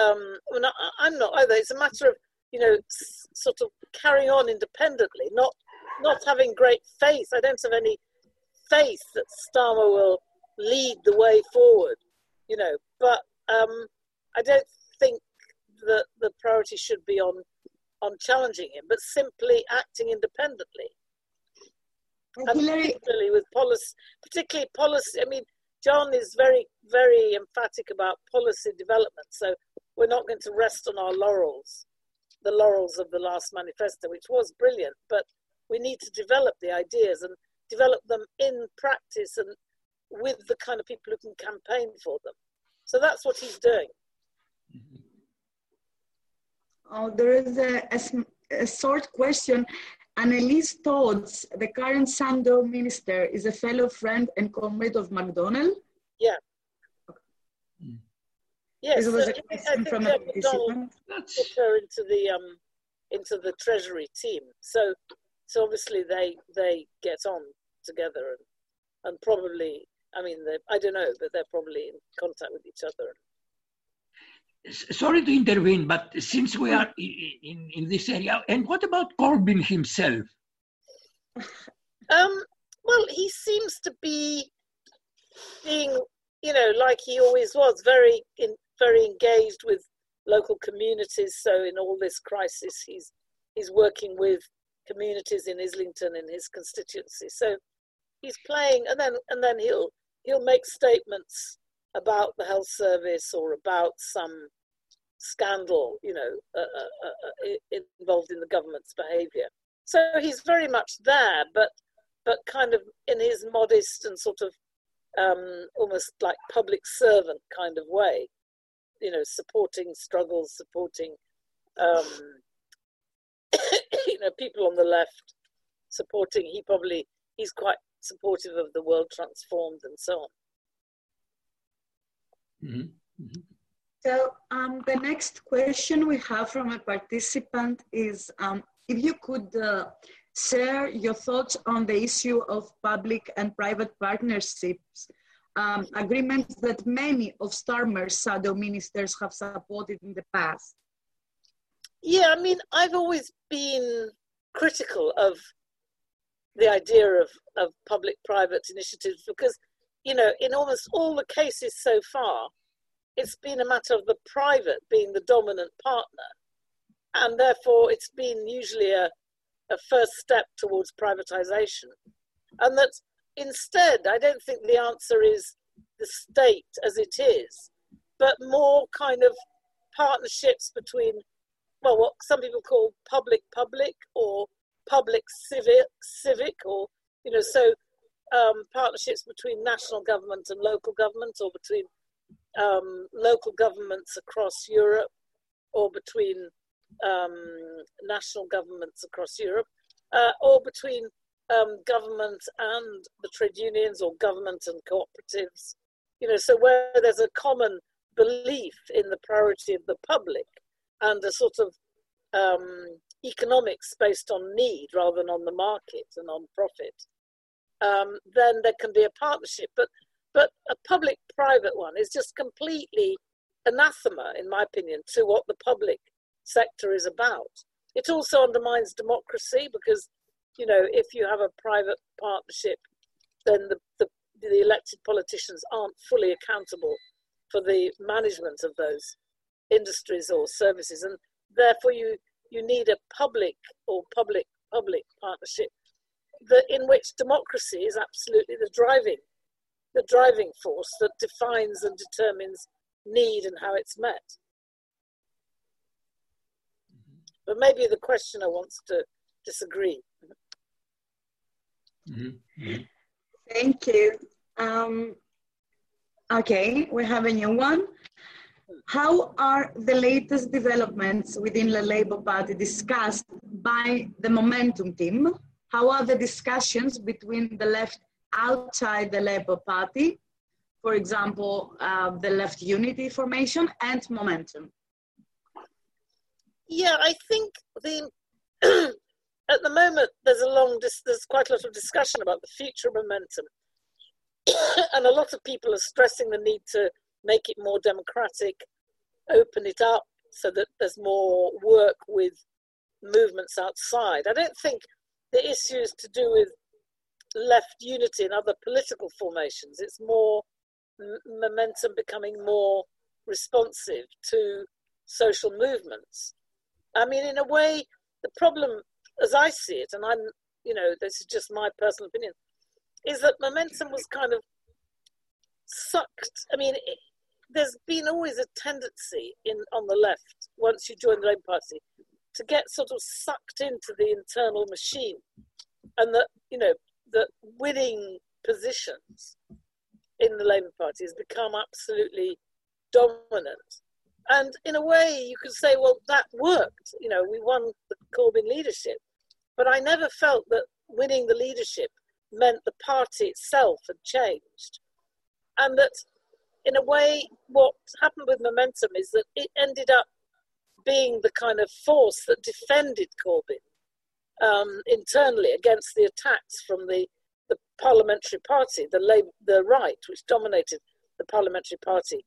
um, well, I'm not either. It's a matter of you know, sort of carrying on independently, not not having great faith. I don't have any faith that Starmer will lead the way forward, you know. But um, I don't think that the priority should be on on challenging him, but simply acting independently. And particularly with policy, particularly policy. I mean, John is very, very emphatic about policy development. So we're not going to rest on our laurels the laurels of the last manifesto, which was brilliant, but we need to develop the ideas and develop them in practice and with the kind of people who can campaign for them. So that's what he's doing. Oh, there is a, a, a short question. Anneliese Dodds, the current shadow minister, is a fellow friend and comrade of McDonnell. Yeah. Yes, This was so a I I question think from that a McDonnell put her into the um into the treasury team. So so obviously they they get on together and and probably I mean I don't know, but they're probably in contact with each other. Sorry to intervene, but since we are i- in, in this area, and what about Corbyn himself? Um, well, he seems to be being, you know, like he always was, very in, very engaged with local communities. So in all this crisis, he's he's working with communities in Islington in his constituency. So he's playing, and then and then he'll he'll make statements about the health service or about some scandal, you know, uh, uh, uh, uh, involved in the government's behaviour. So he's very much there, but but kind of in his modest and sort of um, almost like public servant kind of way, you know, supporting struggles, supporting um, you know people on the left, supporting. He probably he's quite supportive of the world transformed and so on. Mhm. So um, the next question we have from a participant is um, if you could uh, share your thoughts on the issue of public and private partnerships, um, agreements that many of Starmer's shadow ministers have supported in the past. Yeah, I mean, I've always been critical of the idea of, of public private initiatives because, you know, in almost all the cases so far, it's been a matter of the private being the dominant partner. And therefore, it's been usually a, a first step towards privatization. And that instead, I don't think the answer is the state as it is, but more kind of partnerships between well, what some people call public public or public civic civic or you know so um, partnerships between national government and local government or between um, local governments across Europe or between um, national governments across Europe uh, or between um, government and the trade unions or government and cooperatives. You know so where there's a common belief in the priority of the public and a sort of um, economics based on need rather than on the market and on profit, um, then there can be a partnership. But but a public-private one is just completely anathema, in my opinion, to what the public sector is about. It also undermines democracy because, you know, if you have a private partnership, then the, the, the elected politicians aren't fully accountable for the management of those industries or services and therefore you you need a public or public public partnership that in which democracy is absolutely the driving the driving force that defines and determines need and how it's met but maybe the questioner wants to disagree Mhm. Mhm. Thank you. Um, okay, we have a new one. How are the latest developments within the Labour Party discussed by the Momentum team? How are the discussions between the left outside the Labour Party, for example, uh, the Left Unity Formation and Momentum? Yeah, I think the at the moment there's a long there's quite a lot of discussion about the future momentum, and a lot of people are stressing the need to make it more democratic, open it up so that there's more work with movements outside. I don't think the issue is to do with left unity and other political formations. It's more momentum becoming more responsive to social movements. I mean, in a way, the problem, as I see it, and I'm, you know, this is just my personal opinion, is that momentum was kind of sucked. I mean, it, there's been always a tendency in on the left once you join the Labour Party to get sort of sucked into the internal machine, and that you know that winning positions in the Labour Party has become absolutely dominant. And in a way, you could say, well, that worked. You know, we won the Corbyn leadership. But I never felt that winning the leadership meant the party itself had changed. And that, in a way, what happened with Momentum is that it ended up being the kind of force that defended Corbyn um, internally against the attacks from the, the parliamentary party, the, Labour, the right, which dominated the parliamentary party,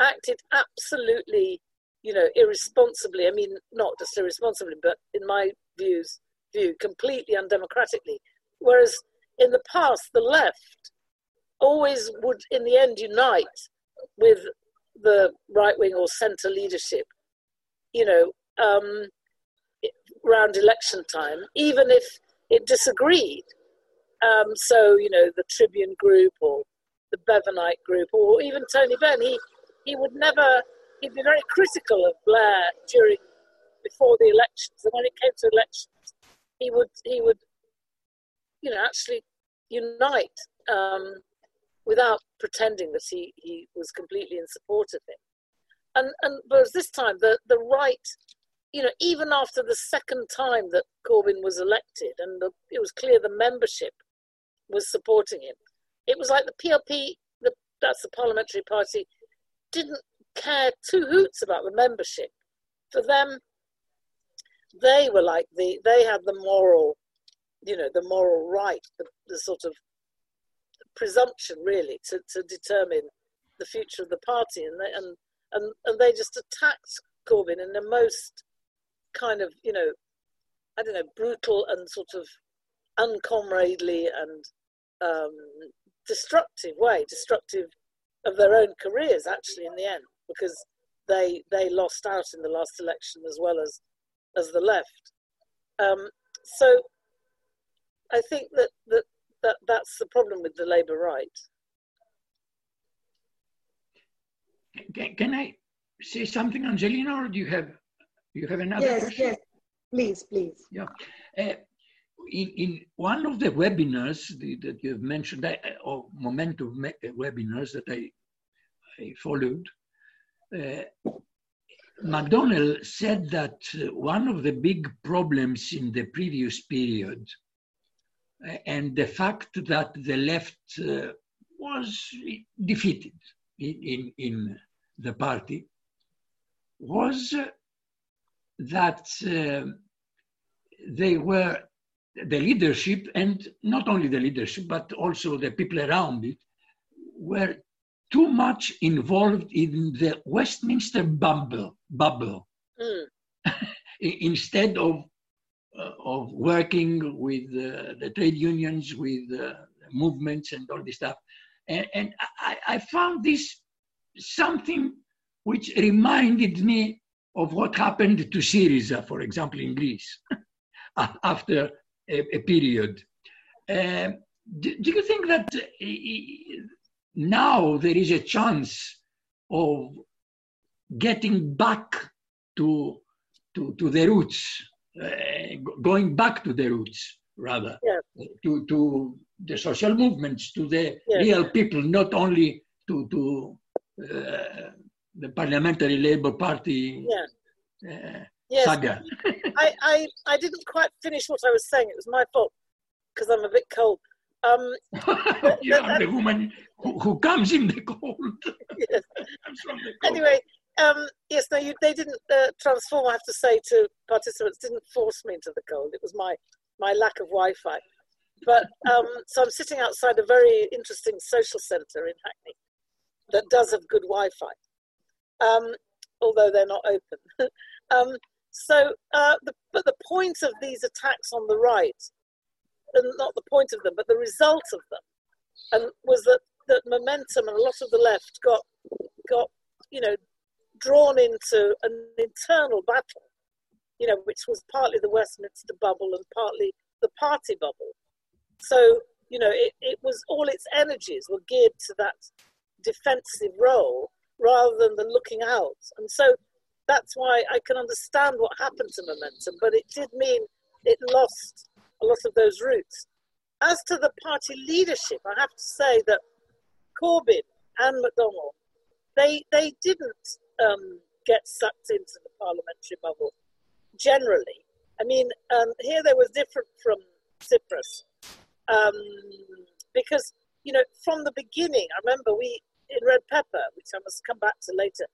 acted absolutely, you know, irresponsibly. I mean, not just irresponsibly, but in my views, view, completely undemocratically. Whereas in the past, the left always would, in the end, unite with the right wing or centre leadership, you know, um, around election time, even if it disagreed. Um, so, you know, the Tribune group or the Bevanite group or even Tony Benn, he, he would never, he'd be very critical of Blair during, before the elections. And when it came to elections, he would, he would, you know, actually unite um, without pretending that he, he was completely in support of him. And, and whereas this time, the, the right you know, even after the second time that Corbyn was elected and the, it was clear the membership was supporting him, it was like the PLP, the, that's the parliamentary party, didn't care two hoots about the membership. For them, they were like the, they had the moral, you know, the moral right, the, the sort of presumption really to, to determine the future of the party. And they, and, and, and they just attacked Corbyn in the most kind of, you know, I don't know, brutal and sort of uncomradely and um, destructive way, destructive of their own careers actually in the end, because they they lost out in the last election as well as as the left. Um, so I think that, that that that's the problem with the Labour right. Can, can I say something, Angelina, or do you have you have another yes, question? Yes, please, please. Yeah. Uh, in, in one of the webinars the, that you have mentioned, uh, or momentum webinars that I, I followed, uh, McDonnell said that uh, one of the big problems in the previous period uh, and the fact that the left uh, was defeated in, in, in, the party was that uh, they were the leadership and not only the leadership but also the people around it were too much involved in the Westminster bubble bubble mm. instead of of working with uh, the trade unions with uh, movements and all this stuff and, and I, I found this something which reminded me of what happened to Syriza, for example, in Greece, after a, a period. Uh, do, do, you think that uh, now there is a chance of getting back to, to, to the roots, uh, going back to the roots, rather, yeah. to, to the social movements, to the yeah. real people, not only to, to uh, the Parliamentary Labour Party yeah. uh, yes. saga. I, I, I didn't quite finish what I was saying. It was my fault because I'm a bit cold. Um, you are the woman who, who, comes in the cold. yes. the cold. Anyway, um, yes, no, you, they didn't uh, transform. I have to say to participants, didn't force me into the cold. It was my my lack of Wi-Fi. But um, so I'm sitting outside a very interesting social centre in Hackney that does have good Wi-Fi um, although they're not open. um, so, uh, the, but the point of these attacks on the right, and not the point of them, but the result of them, and was that that momentum and a lot of the left got got you know drawn into an internal battle, you know, which was partly the Westminster bubble and partly the party bubble. So you know, it, it was all its energies were geared to that defensive role rather than the looking out. And so that's why I can understand what happened to momentum, but it did mean it lost a lot of those roots. As to the party leadership, I have to say that Corbyn and McDonnell, they they didn't um, get sucked into the parliamentary bubble generally. I mean, um, here they was different from Cyprus um, because you know from the beginning. I remember we in Red Pepper, which I must come back to later.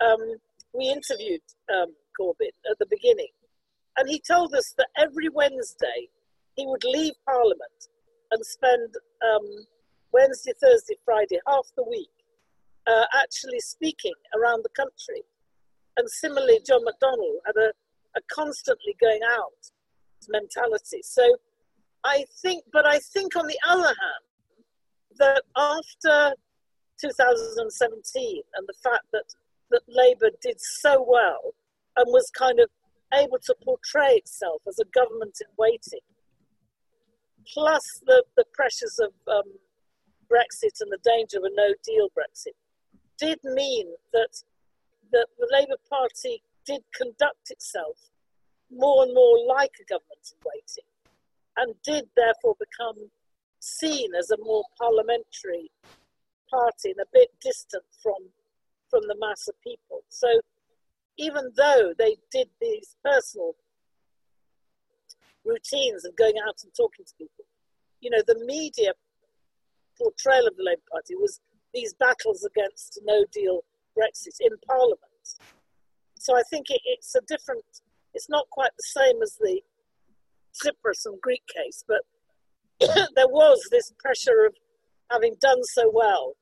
Um, we interviewed um, Corbyn at the beginning, and he told us that every Wednesday he would leave Parliament and spend um, Wednesday, Thursday, Friday, half the week, uh, actually speaking around the country. And similarly, John McDonnell had a, a constantly going out mentality. So I think, but I think on the other hand, that after 2017 and the fact that, that Labour did so well and was kind of able to portray itself as a government in waiting, plus the, the pressures of um, Brexit and the danger of a no deal Brexit, did mean that, that the Labour Party did conduct itself more and more like a government in waiting and did therefore become seen as a more parliamentary party and a bit distant from from the mass of people. So even though they did these personal routines of going out and talking to people, you know, the media portrayal of the Labour Party was these battles against no deal Brexit in Parliament. So I think it, it's a different, it's not quite the same as the Cyprus and Greek case, but there was this pressure of having done so well.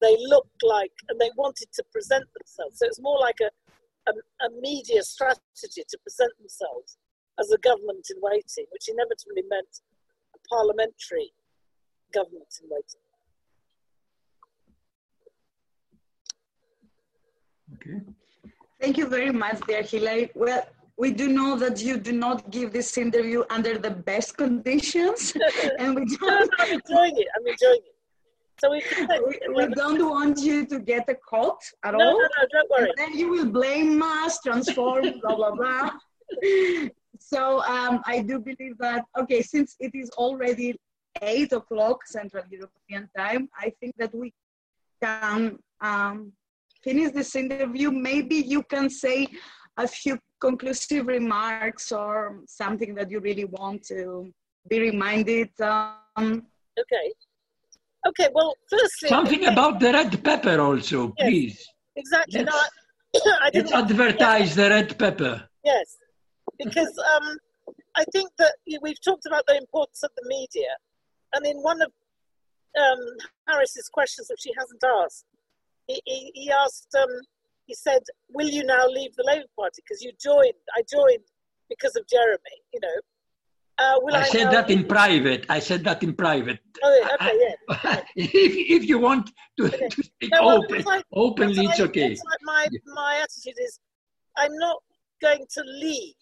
They looked like, and they wanted to present themselves. So it's more like a, a, a media strategy to present themselves as a government in waiting, which inevitably meant a parliamentary government in waiting. Okay. Thank you very much, dear Hilary. Well, we do know that you do not give this interview under the best conditions, and we don't. I'm enjoying it. I'm enjoying it. So we, we, we don't want you to get a caught at no, all. No, no, don't worry. And then you will blame us, transform, blah blah blah. So um, I do believe that okay, since it is already eight o'clock Central European time, I think that we can um, finish this interview. Maybe you can say a few conclusive remarks or something that you really want to be reminded. Um, okay. Okay, well, firstly. Something about the red pepper also, yes, please. Exactly. Let's, no, I, I let's advertise yes. the red pepper. Yes, because um, I think that we've talked about the importance of the media, and in one of um, Haris's questions, which she hasn't asked, he, he, he asked, um, he said, "Will you now leave the Labour Party because you joined? I joined because of Jeremy, you know." Uh, I, I, said that in private. I said that in private. Oh, yeah, okay, yeah. if, if you want to, okay. to speak no, well, open, openly, it's okay. Like my, my attitude is I'm not going to leave.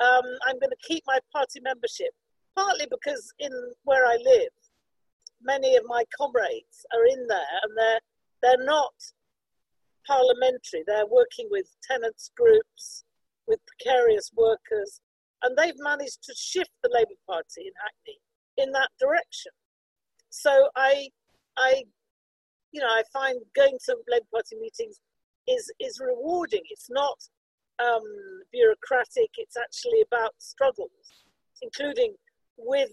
Um, I'm going to keep my party membership, partly because in where I live, many of my comrades are in there and they're, they're not parliamentary. They're working with tenants groups, with precarious workers, and they've managed to shift the Labour Party in Hackney in that direction. So I, I, you know, I find going to Labour Party meetings is is rewarding. It's not um, bureaucratic. It's actually about struggles, including with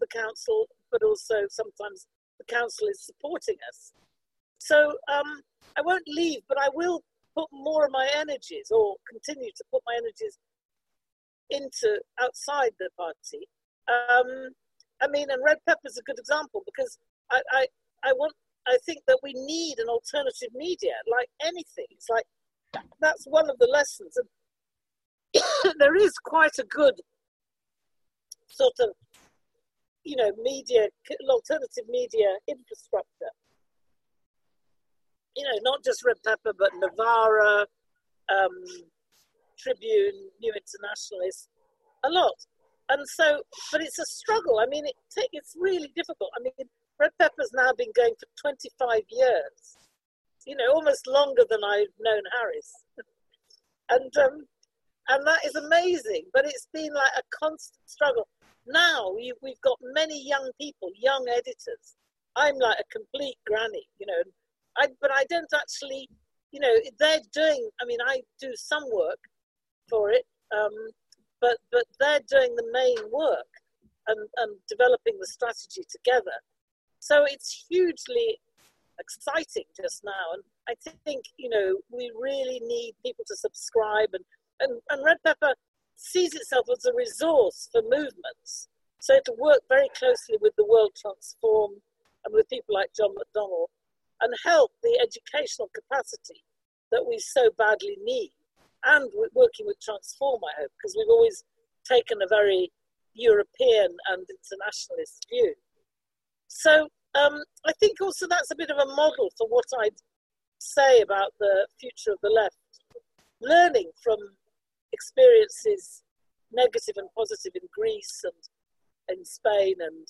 the council, but also sometimes the council is supporting us. So um, I won't leave, but I will put more of my energies, or continue to put my energies into outside the party. Um, I mean, and Red Pepper is a good example because I, I, I want, I think that we need an alternative media, like anything. It's like that's one of the lessons, and there is quite a good sort of, you know, media, alternative media infrastructure. You know, not just Red Pepper, but Novara. Um, Tribune, New Internationalist, a lot. And so, but it's a struggle. I mean, it take, it's really difficult. I mean, Red Pepper's now been going for 25 years, you know, almost longer than I've known Haris. and, um, and that is amazing, but it's been like a constant struggle. Now we, we've got many young people, young editors, I'm like a complete granny, you know. I but I don't actually, you know, they're doing. I mean, I do some work for it, um, but but they're doing the main work and, and developing the strategy together. So it's hugely exciting just now, and I think you know we really need people to subscribe and and, and Red Pepper sees itself as a resource for movements. So to work very closely with the World Transform and with people like John McDonnell and help the educational capacity that we so badly need. And working with Transform, I hope, because we've always taken a very European and internationalist view. So um, I think also that's a bit of a model for what I'd say about the future of the left. Learning from experiences, negative and positive, in Greece and in Spain and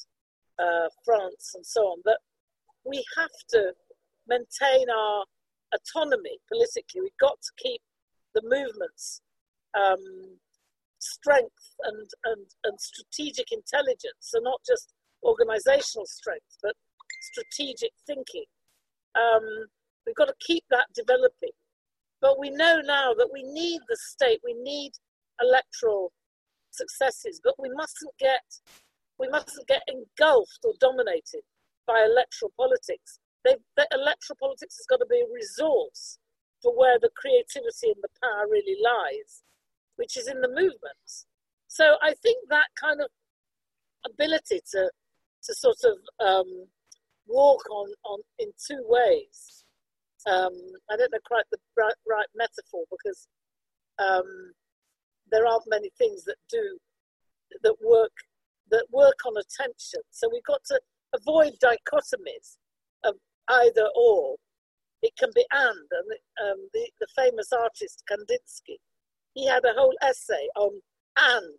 uh, France and so on, that we have to maintain our autonomy politically. We've got to keep the movements um, strength and, and, and strategic intelligence, so not just organizational strength, but strategic thinking. Um, we've got to keep that developing. But we know now that we need the state, we need electoral successes, but we mustn't get we mustn't get engulfed or dominated by electoral politics. They, the electoral politics has got to be a resource for where the creativity and the power really lies, which is in the movements. So I think that kind of ability to to sort of um, walk on, on in two ways. Um, I don't know quite the right, right metaphor because um, there aren't many things that do that work that work on attention. So we've got to avoid dichotomies of either or. It can be and. And um, the, the famous artist Kandinsky, he had a whole essay on and.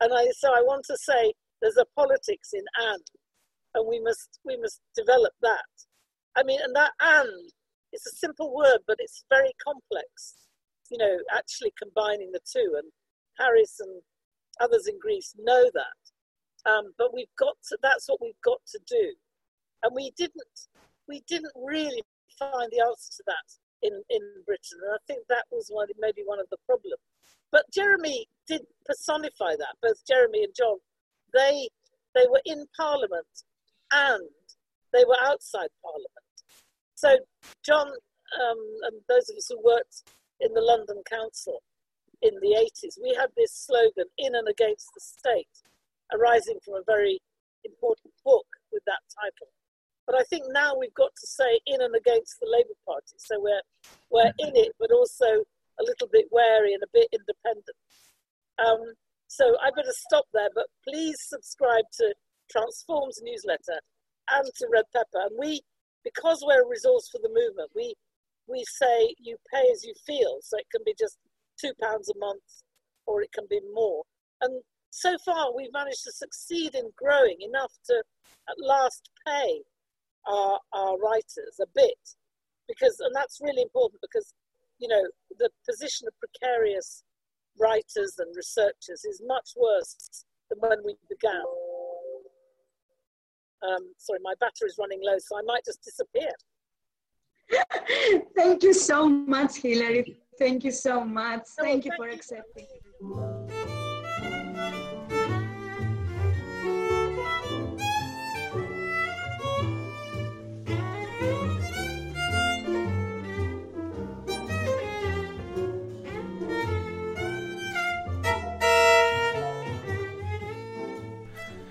And I, so I want to say there's a politics in and, and we must we must develop that. I mean, and that and it's a simple word, but it's very complex. You know, actually combining the two, and Haris and others in Greece know that. Um, but we've got to, that's what we've got to do. And we didn't, we didn't really find the answer to that in, in Britain. And I think that was one, maybe one of the problems. But Jeremy did personify that, both Jeremy and John. They, they were in Parliament and they were outside Parliament. So John um, and those of us who worked in the London Council in the 80s, we had this slogan, in and against the state arising from a very important book with that title. But I think now we've got to say in and against the Labour Party. So we're, we're in it, but also a little bit wary and a bit independent. Um, so I better stop there, but please subscribe to Transform's newsletter and to Red Pepper. And we, because we're a resource for the movement, we, we say you pay as you feel. So it can be just two pounds a month or it can be more. And so far we've managed to succeed in growing enough to at last pay our, our writers a bit because and that's really important because you know the position of precarious writers and researchers is much worse than when we began. Um, sorry my battery is running low so i might just disappear. Thank you so much hilary. Thank you so much. Thank you for accepting